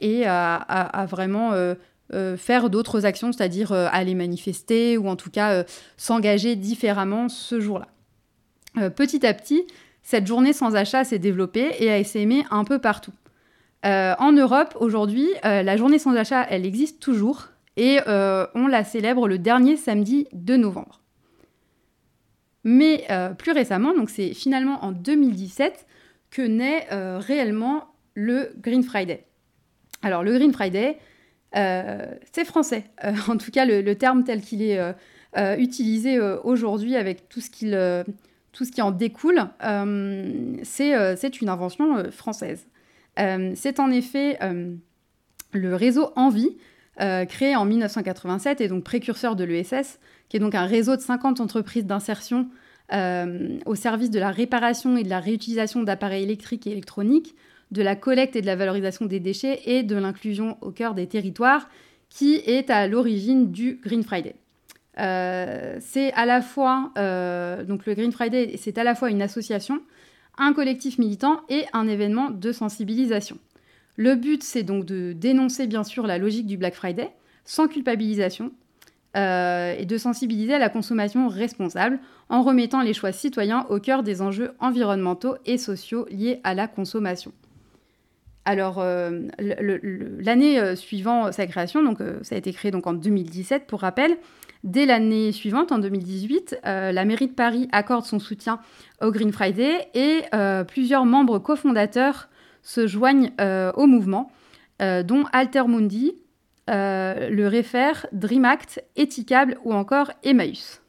et à, vraiment faire d'autres actions, c'est-à-dire euh, aller manifester ou en tout cas euh, s'engager différemment ce jour-là. petit à petit, cette journée sans achat s'est développée et a essaimé un peu partout. en Europe, aujourd'hui, la journée sans achat, elle existe toujours et on la célèbre le dernier samedi de novembre. Mais plus récemment, donc c'est finalement en 2017 que naît réellement le Green Friday. Alors le Green Friday, euh, c'est français. Euh, en tout cas, le, terme tel qu'il est euh, utilisé aujourd'hui avec tout ce, tout ce qui en découle, c'est une invention française. c'est en effet le réseau Envie, créé en 1987 et donc précurseur de l'ESS, qui est donc un réseau de 50 entreprises d'insertion au service de la réparation et de la réutilisation d'appareils électriques et électroniques, de la collecte et de la valorisation des déchets et de l'inclusion au cœur des territoires, qui est à l'origine du Green Friday. c'est à la fois donc le Green Friday, c'est à la fois une association, un collectif militant et un événement de sensibilisation. Le but, c'est donc de dénoncer bien sûr la logique du Black Friday, sans culpabilisation, euh, et de sensibiliser à la consommation responsable en remettant les choix citoyens au cœur des enjeux environnementaux et sociaux liés à la consommation. Alors, euh, l'année euh, suivant sa création, donc ça a été créé donc en 2017 pour rappel, dès l'année suivante, en 2018, la mairie de Paris accorde son soutien au Green Friday et plusieurs membres cofondateurs se joignent au mouvement, dont Altermundi, euh, le Refer, DreamAct, Ethicable ou encore Emmaüs.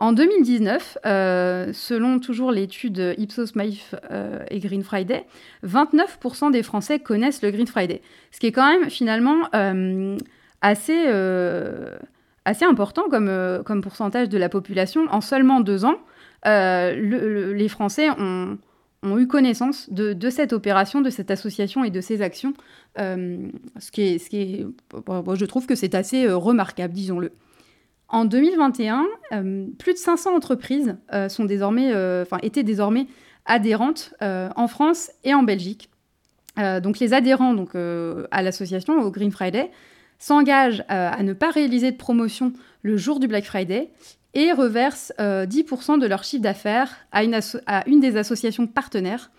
En 2019, euh, selon toujours l'étude Ipsos MAIF euh, et Green Friday, 29% des Français connaissent le Green Friday. Ce qui est quand même finalement assez, assez important comme, comme pourcentage de la population. En seulement deux ans, les Français ont, ont eu connaissance de, cette opération, de cette association et de ces actions, euh, ce, qui est, ce qui je trouve que c'est assez euh, remarquable, disons-le. En 2021, euh, plus de 500 entreprises sont désormais, enfin, étaient désormais adhérentes en France et en Belgique. donc les adhérents à l'association, au Green Friday, s'engagent à ne pas réaliser de promotion le jour du Black Friday et reversent 10% euh, de leur chiffre d'affaires à une, des associations partenaires.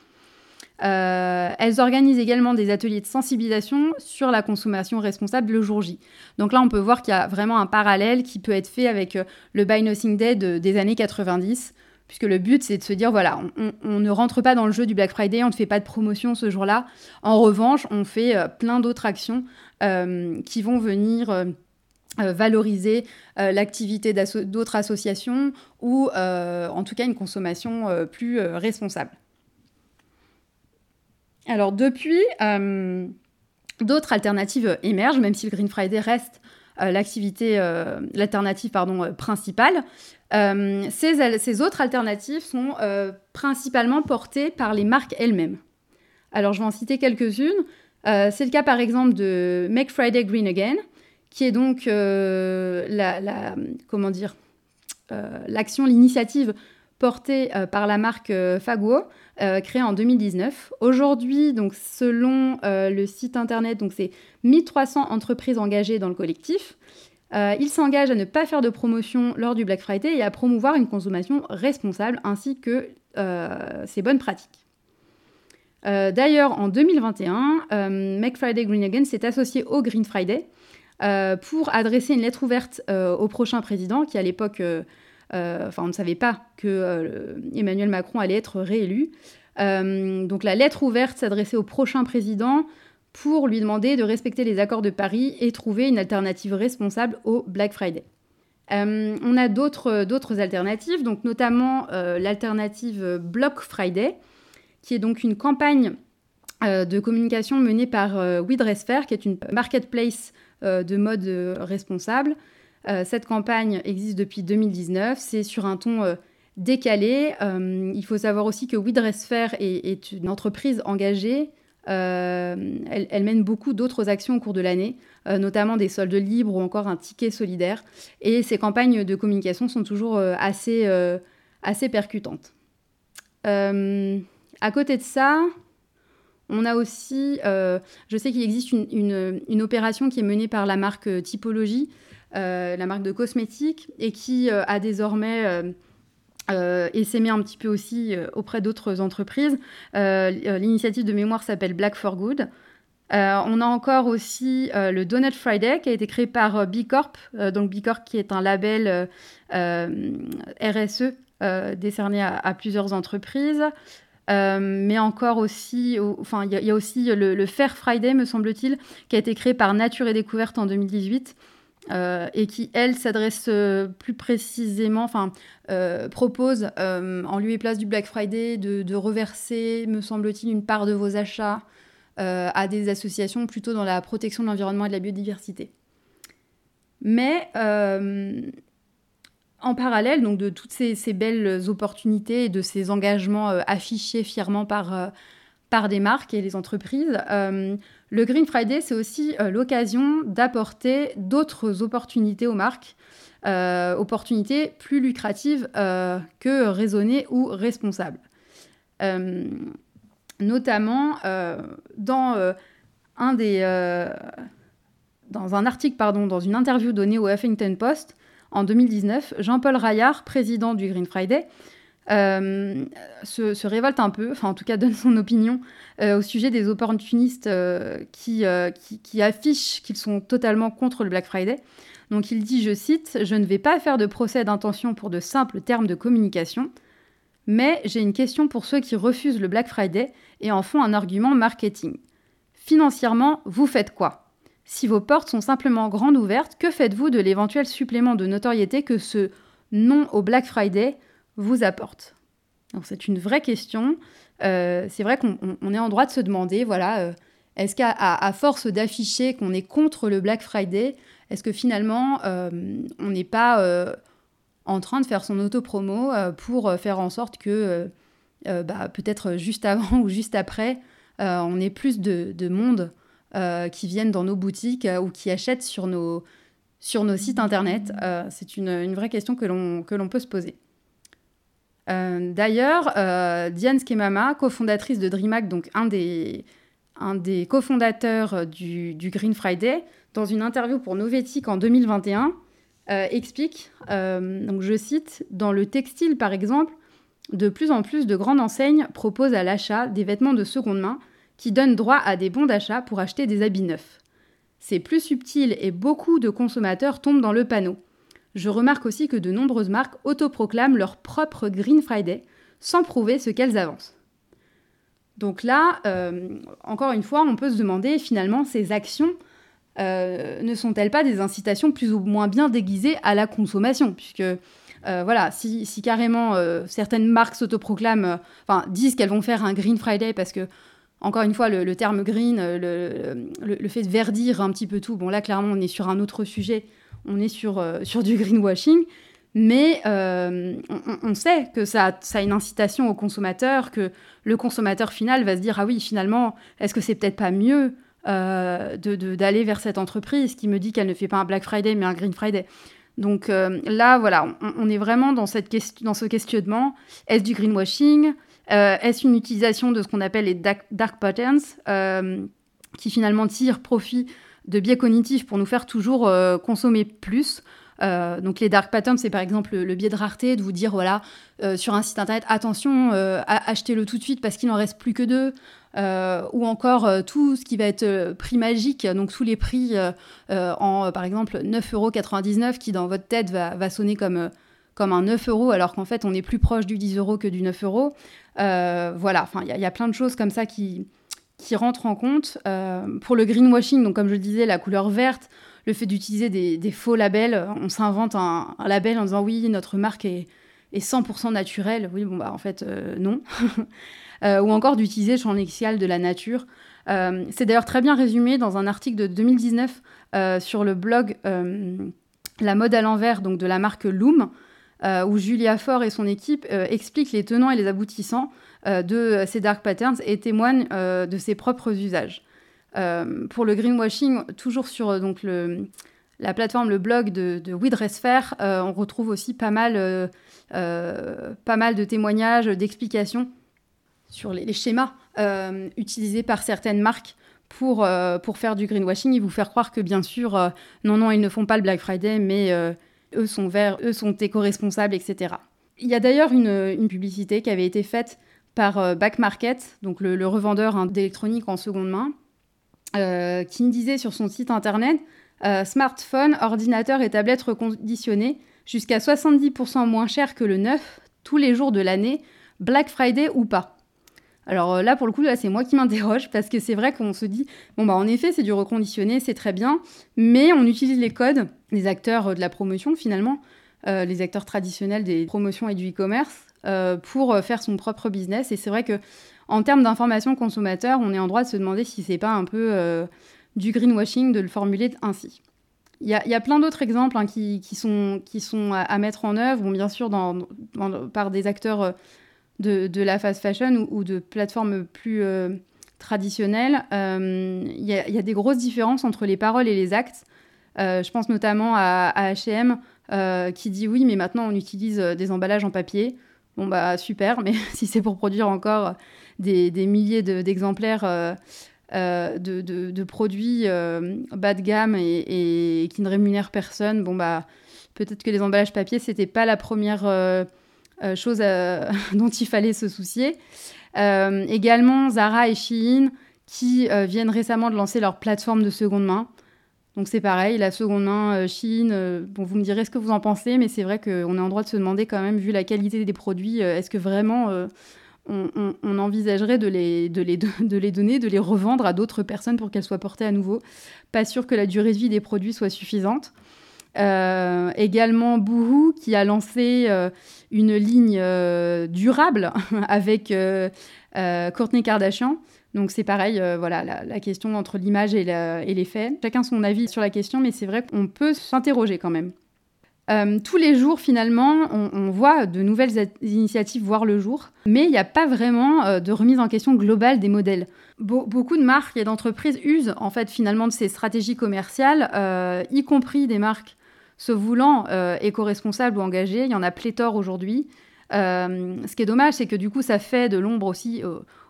Euh, elles organisent également des ateliers de sensibilisation sur la consommation responsable le jour J. Donc là, on peut voir qu'il y a vraiment un parallèle qui peut être fait avec euh, le Buy Nothing Day des années 90, puisque le but, c'est de se dire, voilà, on, ne rentre pas dans le jeu du Black Friday, on ne fait pas de promotion ce jour-là. En revanche, on fait plein d'autres actions qui vont venir euh, valoriser euh, l'activité d'autres associations ou euh, en tout cas une consommation plus responsable. Alors depuis, d'autres alternatives émergent, même si le Green Friday reste l'activité, l'alternative principale. Ces, autres alternatives sont principalement portées par les marques elles-mêmes. Alors je vais en citer quelques-unes. C'est le cas par exemple de Make Friday Green Again, qui est donc euh, la, comment dire euh, l'action, l'initiative portée euh, par la marque Faguo, créée en 2019. Aujourd'hui, donc selon le site internet, donc c'est 1300 entreprises engagées dans le collectif. ils s'engagent à ne pas faire de promotion lors du Black Friday et à promouvoir une consommation responsable ainsi que ces bonnes pratiques. D'ailleurs, en 2021, Make Friday Green Again s'est associé au Green Friday euh, pour adresser une lettre ouverte euh, au prochain président, qui à l'époque, euh, enfin on ne savait pas que Emmanuel Macron allait être réélu. donc la lettre ouverte s'adressait au prochain président pour lui demander de respecter les accords de Paris et trouver une alternative responsable au Black Friday. on a d'autres alternatives, donc notamment l'alternative Block Friday, qui est donc une campagne de communication menée par euh, qui est une marketplace euh, de mode euh, responsable. Euh, cette campagne existe depuis 2019. C'est sur un ton décalé. il faut savoir aussi que We est, une entreprise engagée. Elle, mène beaucoup d'autres actions au cours de l'année, notamment des soldes libres ou encore un ticket solidaire. Et ces campagnes de communication sont toujours assez, assez percutantes. à côté de ça, on a aussi, euh, je sais qu'il existe une, opération qui est menée par la marque euh, Typologie, euh, la marque de cosmétiques, et qui a désormais et s'émet un petit peu aussi auprès d'autres entreprises. L'initiative de mémoire s'appelle Black for Good. on a encore aussi le Donut Friday qui a été créé par B Corp, donc B Corp qui est un label RSE décerné à, plusieurs entreprises. Euh, mais encore aussi, enfin, il y, a aussi le, Fair Friday, me semble-t-il, qui a été créé par Nature et Découverte en 2018. Euh, et qui, elle, s'adresse euh, plus précisément, enfin, propose, en lieu et place du Black Friday, de, reverser, me semble-t-il, une part de vos achats à des associations plutôt dans la protection de l'environnement et de la biodiversité. Mais En parallèle donc de toutes ces, belles opportunités et de ces engagements affichés fièrement par, par des marques et les entreprises, le Green Friday, c'est aussi l'occasion d'apporter d'autres opportunités aux marques, opportunités plus lucratives que raisonnées ou responsables. notamment dans un dans un article, pardon, dans une interview donnée au Huffington Post en 2019, Jean-Paul Raillard, président du Green Friday, euh, se, révolte un peu, enfin en tout cas <laughs> donne son opinion euh, au sujet des opportunistes euh, qui, qui, affichent qu'ils sont totalement contre le Black Friday. Donc il dit, je cite, Je ne vais pas faire de procès d'intention pour de simples termes de communication, mais j'ai une question pour ceux qui refusent le Black Friday et en font un argument marketing. Financièrement, vous faites quoi? Si vos portes sont simplement grandes ouvertes, que faites-vous de l'éventuel supplément de notoriété que ce non au Black Friday vous apporte c'est une vraie question. Euh, c'est vrai qu'on est en droit de se demander, voilà, euh, est-ce qu'à force d'afficher qu'on est contre le Black Friday, est-ce que finalement euh, on n'est pas en train de faire son auto-promo pour faire en sorte que bah, peut-être juste avant <laughs> ou juste après, on ait plus de monde qui viennent dans nos boutiques ou qui achètent sur nos, sur nos sites internet C'est une, une, vraie question que l'on peut se poser. D'ailleurs, Diane Skemama, cofondatrice de DreamHack, donc un des, cofondateurs du, du, Green Friday, dans une interview pour Novetic en 2021, explique, donc je cite, Dans le textile par exemple, de plus en plus de grandes enseignes proposent à l'achat des vêtements de seconde main qui donne droit à des bons d'achat pour acheter des habits neufs. C'est plus subtil et beaucoup de consommateurs tombent dans le panneau. Je remarque aussi que de nombreuses marques autoproclament leur propre Green Friday sans prouver ce qu'elles avancent. Donc là, euh, encore une fois, on peut se demander finalement ces actions euh, ne sont-elles pas des incitations plus ou moins bien déguisées à la consommation? Puisque euh, voilà, si, carrément certaines marques s'autoproclament, enfin disent qu'elles vont faire un Green Friday parce que encore une fois, le, terme green, euh, le, fait de verdir un petit peu tout, bon là clairement on est sur un autre sujet, on est sur, euh, <laughs> du greenwashing, mais euh, on, sait que ça, ça, a une incitation au consommateur, que le consommateur final va se dire ah oui finalement est-ce que c'est peut-être pas mieux d'aller vers cette entreprise qui me dit qu'elle ne fait pas un Black Friday mais un Green Friday. Donc là voilà, on, est vraiment dans, cette dans ce questionnement, est-ce du greenwashing? euh, est-ce une utilisation de ce qu'on appelle les dark, patterns, euh, qui finalement tirent profit de biais cognitifs pour nous faire toujours euh, consommer plus donc les dark patterns, c'est par exemple le, biais de rareté, de vous dire voilà sur un site internet attention, achetez-le tout de suite parce qu'il n'en reste plus que deux, ou encore tout ce qui va être prix magique, donc tous les prix en par exemple 9,99€ qui dans votre tête va, va sonner comme comme un 9 euros, alors qu'en fait, on est plus proche du 10 euros que du 9 euros. Euh, voilà, enfin, il y, a plein de choses comme ça qui, rentrent en compte. Euh, pour le greenwashing, donc comme je le disais, la couleur verte, le fait d'utiliser des, faux labels, on s'invente un, label en disant oui, notre marque est, est 100% naturelle. Oui, bon, bah en fait, euh, non. <laughs> ou encore d'utiliser le champ lexical de la nature. C'est d'ailleurs très bien résumé dans un article de 2019 sur le blog La mode à l'envers, donc de la marque Loom. Euh, où Julia Faure et son équipe euh, expliquent les tenants et les aboutissants euh, de ces dark patterns et témoignent de ses propres usages. pour le greenwashing, toujours sur donc, la plateforme, le blog de, de on retrouve aussi pas mal, pas mal de témoignages, d'explications sur les, schémas utilisés par certaines marques pour, pour faire du greenwashing et vous faire croire que bien sûr, non, non, ils ne font pas le Black Friday, mais eux sont verts, eux sont éco-responsables, etc. Il y a d'ailleurs une, publicité qui avait été faite par euh, Back Market, donc le, revendeur hein, d'électronique en seconde main, euh, qui disait sur son site internet euh, Smartphone, ordinateur et tablette reconditionnés jusqu'à 70% moins cher que le neuf tous les jours de l'année, Black Friday ou pas. Alors euh, là, pour le coup, c'est moi qui m'interroge parce que c'est vrai qu'on se dit, bon, bah en effet, c'est du reconditionné, c'est très bien, mais on utilise les codes des acteurs euh, de la promotion finalement, euh, les acteurs traditionnels des promotions et du e-commerce, pour faire son propre business. Et c'est vrai que en termes d'information consommateur, on est en droit de se demander si c'est pas un peu du greenwashing de le formuler ainsi. Il y, a plein d'autres exemples hein, qui, sont, qui sont à, mettre en œuvre, bien sûr par des acteurs de, la fast fashion ou, de plateformes plus traditionnelles. Il y, a des grosses différences entre les paroles et les actes. Je pense notamment à, H&M qui dit oui, mais maintenant on utilise des emballages en papier. Bon, bah super, mais <laughs> si c'est pour produire encore des, milliers d'exemplaires euh, euh, de, produits euh, bas de gamme et, qui ne rémunèrent personne, bon, bah peut-être que les emballages papier, c'était pas la première chose <laughs> dont il fallait se soucier. également, Zara et Shein qui viennent récemment de lancer leur plateforme de seconde main. Donc c'est pareil, la seconde main euh, Chine, euh, vous me direz ce que vous en pensez, mais c'est vrai qu'on est en droit de se demander quand même, vu la qualité des produits, euh, est-ce que vraiment on, envisagerait de les donner, de les revendre à d'autres personnes pour qu'elles soient portées à nouveau? Pas sûr que la durée de vie des produits soit suffisante. également Boohoo qui a lancé une ligne durable <laughs> avec Courtney Kardashian. Donc c'est pareil, euh, voilà, la, question entre l'image et, les faits. Chacun son avis sur la question, mais c'est vrai qu'on peut s'interroger quand même. Euh, tous les jours, finalement, on, voit de nouvelles initiatives voir le jour, mais il n'y a pas vraiment euh, de remise en question globale des modèles. beaucoup de marques et d'entreprises usent en fait finalement de ces stratégies commerciales, y compris des marques se voulant éco-responsables ou engagées. Il y en a pléthore aujourd'hui. ce qui est dommage, c'est que du coup, ça fait de l'ombre aussi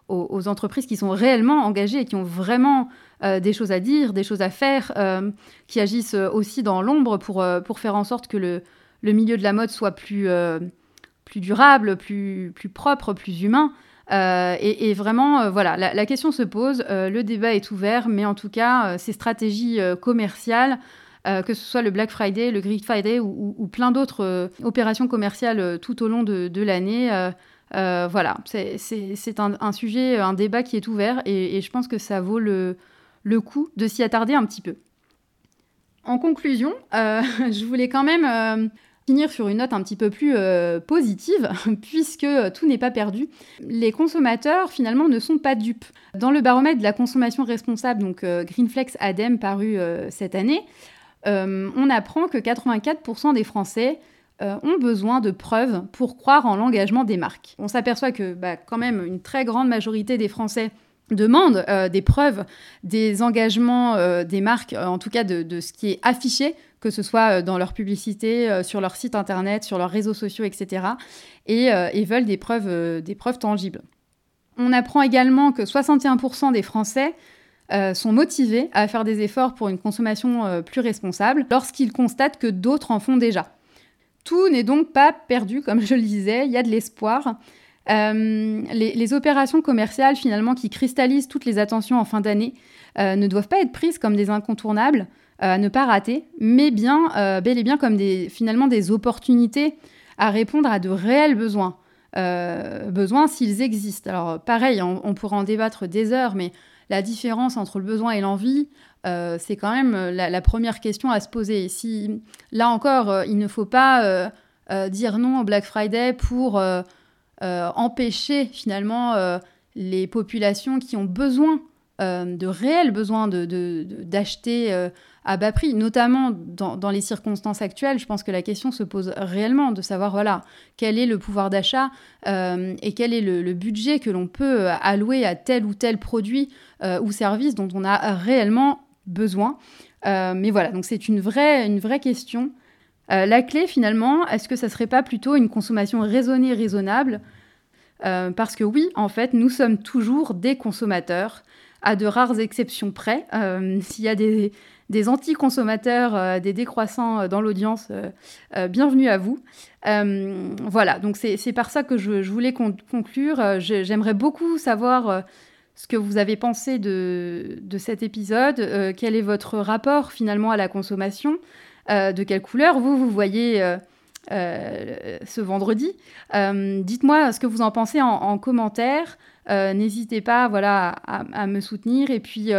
aux, entreprises qui sont réellement engagées et qui ont vraiment euh, des choses à dire, des choses à faire, euh, qui agissent euh, aussi dans l'ombre pour, pour faire en sorte que le, le, milieu de la mode soit plus, plus durable, plus, plus propre, plus humain. Et, vraiment, voilà, la, question se pose, le débat est ouvert, mais en tout cas, ces stratégies commerciales, que ce soit le Black Friday, le Greek Friday ou, plein d'autres opérations commerciales tout au long de l'année, euh, voilà, c'est un, sujet, un débat qui est ouvert et, je pense que ça vaut le, coup de s'y attarder un petit peu. En conclusion, euh, <laughs> je voulais quand même euh, finir sur une note un petit peu plus positive, <laughs> puisque tout n'est pas perdu. Les consommateurs, finalement, ne sont pas dupes. Dans le baromètre de la consommation responsable, donc Greenflex ADEME paru cette année, on apprend que 84% des Français euh, ont besoin de preuves pour croire en l'engagement des marques. On s'aperçoit que bah, quand même une très grande majorité des Français demandent euh, des preuves des engagements euh, des marques, en tout cas de, ce qui est affiché, que ce soit dans leur publicité, sur leur site internet, sur leurs réseaux sociaux, etc. Et, veulent des preuves, des preuves tangibles. On apprend également que 61% des Français sont motivés à faire des efforts pour une consommation plus responsable lorsqu'ils constatent que d'autres en font déjà. Tout n'est donc pas perdu, comme je le disais, il y a de l'espoir. Euh, les, opérations commerciales, finalement, qui cristallisent toutes les attentions en fin d'année, euh, ne doivent pas être prises comme des incontournables euh, à ne pas rater, mais bien, bel et bien comme des, finalement des opportunités à répondre à de réels besoins. besoins s'ils existent. Alors, pareil, on, on pourra en débattre des heures, mais la différence entre le besoin et l'envie, euh, c'est quand même euh, la, première question à se poser. Si, là encore, euh, il ne faut pas dire non au Black Friday pour empêcher finalement les populations qui ont besoin, de réels besoins d'acheter de, à bas prix, notamment dans, les circonstances actuelles. Je pense que la question se pose réellement de savoir voilà quel est le pouvoir d'achat et quel est le budget que l'on peut allouer à tel ou tel produit ou service dont on a réellement besoin. Euh, mais voilà, donc c'est une vraie, une vraie question. Euh, la clé, finalement, est-ce que ça serait pas plutôt une consommation raisonnée, raisonnable? Euh, Parce que oui, en fait, nous sommes toujours des consommateurs, à de rares exceptions près. S'il y a des, des anti-consommateurs, des décroissants dans l'audience, bienvenue à vous. voilà, donc c'est par ça que je, voulais conclure. J'aimerais beaucoup savoir ce que vous avez pensé de, cet épisode, euh, quel est votre rapport finalement à la consommation, euh, de quelle couleur vous, vous voyez euh, ce vendredi. Dites-moi ce que vous en pensez en, commentaire. N'hésitez pas voilà, à, me soutenir. Et puis,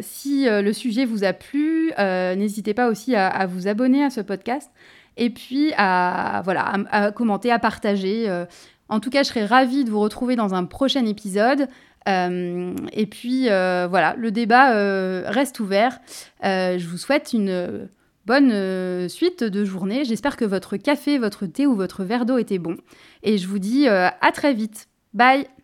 si le sujet vous a plu, n'hésitez pas aussi à, vous abonner à ce podcast. Et puis à, voilà, à commenter, à partager. En tout cas, je serais ravie de vous retrouver dans un prochain épisode. et puis voilà, le débat reste ouvert. je vous souhaite une bonne suite de journée. J'espère que votre café, votre thé ou votre verre d'eau était bon. Et je vous dis à très vite. Bye